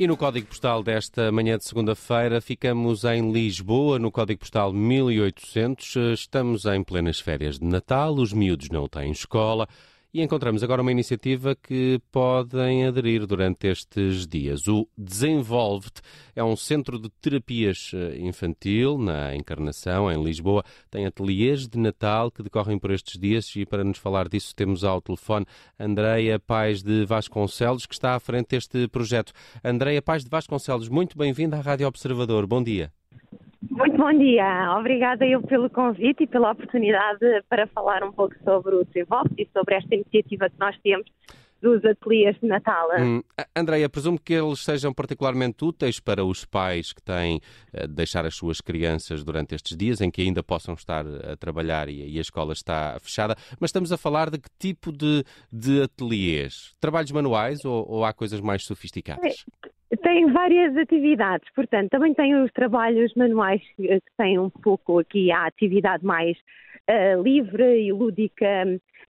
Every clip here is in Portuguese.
E no código postal desta manhã de segunda-feira ficamos em Lisboa, no código postal 1800. Estamos em plenas férias de Natal, os miúdos não têm escola. E encontramos agora uma iniciativa que podem aderir durante estes dias. O Desenvolve-te é um centro de terapias eh, infantil na Encarnação, em Lisboa. Tem ateliês de Natal que decorrem por estes dias e para nos falar disso temos ao telefone Andreia Pais de Vasconcelos, que está à frente deste projeto. Andreia Pais de Vasconcelos, muito bem-vinda à Rádio Observador. Bom dia. Muito bom dia. Obrigada eu pelo convite e pela oportunidade para falar um pouco sobre o Desenvolve e sobre esta iniciativa que nós temos dos ateliês de Natal. Hum, Andreia, presumo que eles sejam particularmente úteis para os pais que têm de deixar as suas crianças durante estes dias em que ainda possam estar a trabalhar e, e a escola está fechada, mas estamos a falar de que tipo de, de ateliês? Trabalhos manuais ou, ou há coisas mais sofisticadas? Tem várias atividades, portanto, também tem os trabalhos manuais que têm um pouco aqui a atividade mais uh, livre e lúdica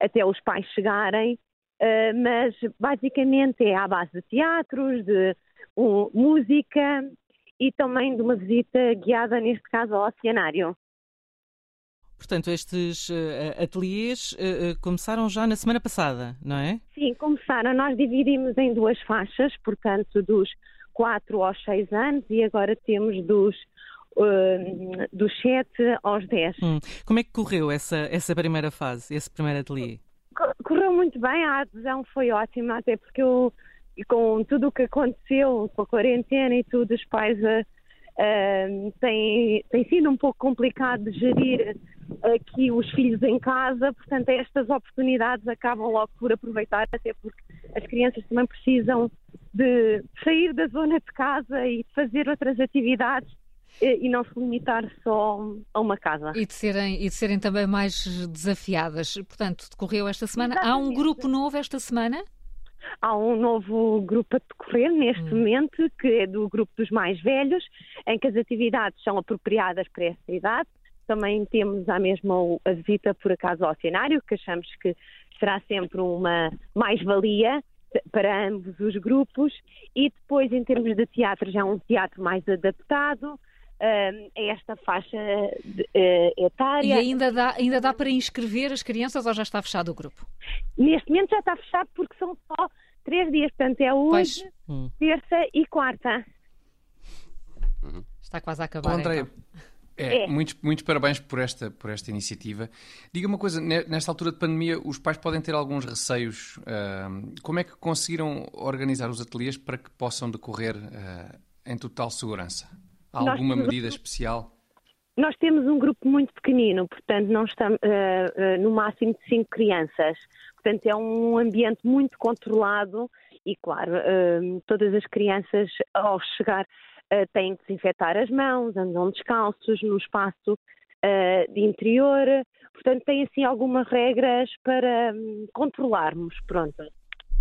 até os pais chegarem, uh, mas basicamente é à base de teatros, de uh, música e também de uma visita guiada, neste caso, ao oceanário. Portanto, estes uh, ateliês uh, começaram já na semana passada, não é? Sim, começaram. Nós dividimos em duas faixas, portanto, dos 4 aos 6 anos e agora temos dos, uh, dos 7 aos 10. Hum. Como é que correu essa, essa primeira fase, esse primeiro ateliê? Correu muito bem, a adesão foi ótima, até porque eu, com tudo o que aconteceu, com a quarentena e tudo, os pais uh, uh, têm, tem sido um pouco complicado de gerir aqui os filhos em casa, portanto estas oportunidades acabam logo por aproveitar, até porque as crianças também precisam de sair da zona de casa e fazer outras atividades e não se limitar só a uma casa. E de serem, e de serem também mais desafiadas. Portanto, decorreu esta semana. Exatamente. Há um grupo novo esta semana? Há um novo grupo a decorrer neste hum. momento, que é do grupo dos mais velhos, em que as atividades são apropriadas para essa idade. Também temos a mesma a visita, por acaso, ao cenário, que achamos que será sempre uma mais-valia para ambos os grupos. E depois, em termos de teatro, já é um teatro mais adaptado, a esta faixa uh, etária. E ainda dá, ainda dá para inscrever as crianças ou já está fechado o grupo? Neste momento já está fechado porque são só três dias, portanto é hoje, hum. terça e quarta. Está quase a acabar. André, então. É, é. Muitos, muitos parabéns por esta, por esta iniciativa. Diga uma coisa, nesta altura de pandemia, os pais podem ter alguns receios. Uh, como é que conseguiram organizar os ateliês para que possam decorrer uh, em total segurança? Há alguma Nós, medida especial? Nós temos um grupo muito pequenino, portanto, não estamos uh, no máximo de cinco crianças. Portanto, é um ambiente muito controlado e, claro, todas as crianças, ao chegar têm que desinfetar as mãos, andam descalços no espaço uh, de interior, portanto tem assim algumas regras para um, controlarmos, pronto.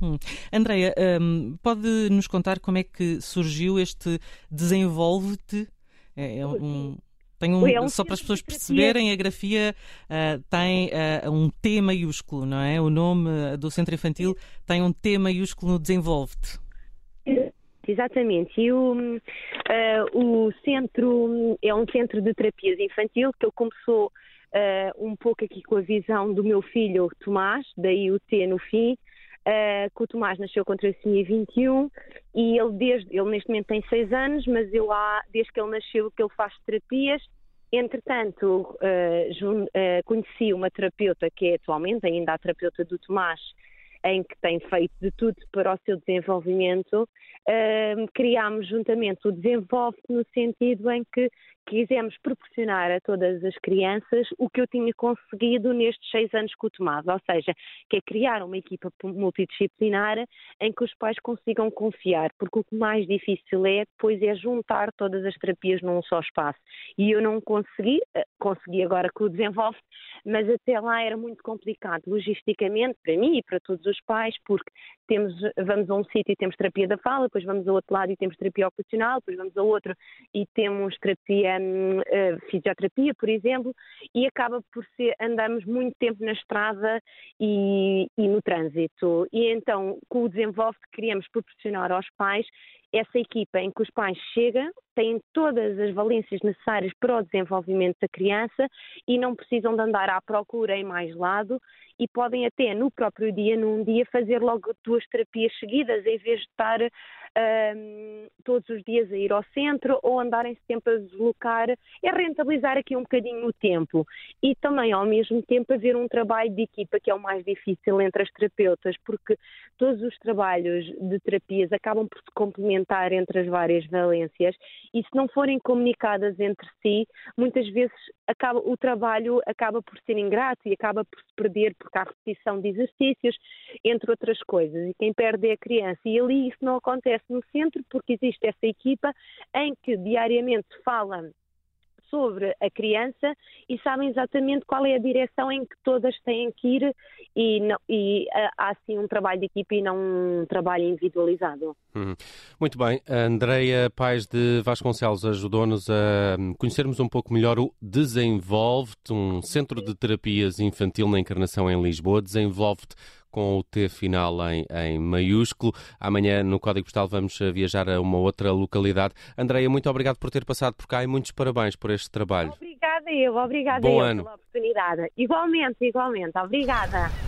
Hum. Andreia, um, pode nos contar como é que surgiu este Desenvolve-te? É, é um, tem um, é um só para as pessoas perceberem, a grafia uh, tem uh, um T maiúsculo, não é? O nome do centro infantil tem um T maiúsculo no Desenvolve-te exatamente. E o, uh, o centro é um centro de terapias infantil que ele começou uh, um pouco aqui com a visão do meu filho Tomás, daí o T no fim. Uh, que o Tomás nasceu com tracemia 21 e ele, desde, ele neste momento tem 6 anos, mas eu há, desde que ele nasceu que ele faz terapias. Entretanto, uh, uh, conheci uma terapeuta que é atualmente ainda a terapeuta do Tomás, em que tem feito de tudo para o seu desenvolvimento, uh, criámos juntamente o Desenvolve no sentido em que quisemos proporcionar a todas as crianças o que eu tinha conseguido nestes seis anos com o Tomás, ou seja, que é criar uma equipa multidisciplinar em que os pais consigam confiar, porque o que mais difícil é depois é juntar todas as terapias num só espaço. E eu não consegui, eh, consegui agora que o desenvolve, mas até lá era muito complicado logisticamente para mim e para todos os pais, porque temos, vamos a um sítio e temos terapia da fala, depois vamos a outro lado e temos terapia ocupacional, depois vamos a outro e temos terapia, uh, fisioterapia, por exemplo, e acaba por ser, andamos muito tempo na estrada e, e no trânsito. E então, com o desenvolve queríamos proporcionar aos pais essa equipa em que os pais chegam, têm todas as valências necessárias para o desenvolvimento da criança e não precisam de andar à procura em mais lado e podem até no próprio dia, num dia, fazer logo duas terapias seguidas, em vez de estar um, todos os dias a ir ao centro ou andarem sempre a deslocar, é rentabilizar aqui um bocadinho o tempo. E também ao mesmo tempo haver um trabalho de equipa que é o mais difícil entre as terapeutas, porque todos os trabalhos de terapias acabam por se complementar entre as várias valências. E se não forem comunicadas entre si, muitas vezes acaba, o trabalho acaba por ser ingrato e acaba por se perder porque há repetição de exercícios, entre outras coisas, e quem perde é a criança. E ali isso não acontece no centro porque existe essa equipa em que diariamente fala sobre a criança e sabem exatamente qual é a direção em que todas têm que ir e, não, e ah, há assim um trabalho de equipe e não um trabalho individualizado. Hum. Muito bem. Andreia Pais de Vasconcelos ajudou-nos a conhecermos um pouco melhor o Desenvolve-te, um centro de terapias infantil na Encarnação em Lisboa. Desenvolve-te com o T final em, em maiúsculo. Amanhã, no Código Postal, vamos eh, viajar a uma outra localidade. Andreia, muito obrigado por ter passado por cá e muitos parabéns por este trabalho. Obrigada eu, obrigada Bom eu ano. pela oportunidade. Igualmente, igualmente. Obrigada.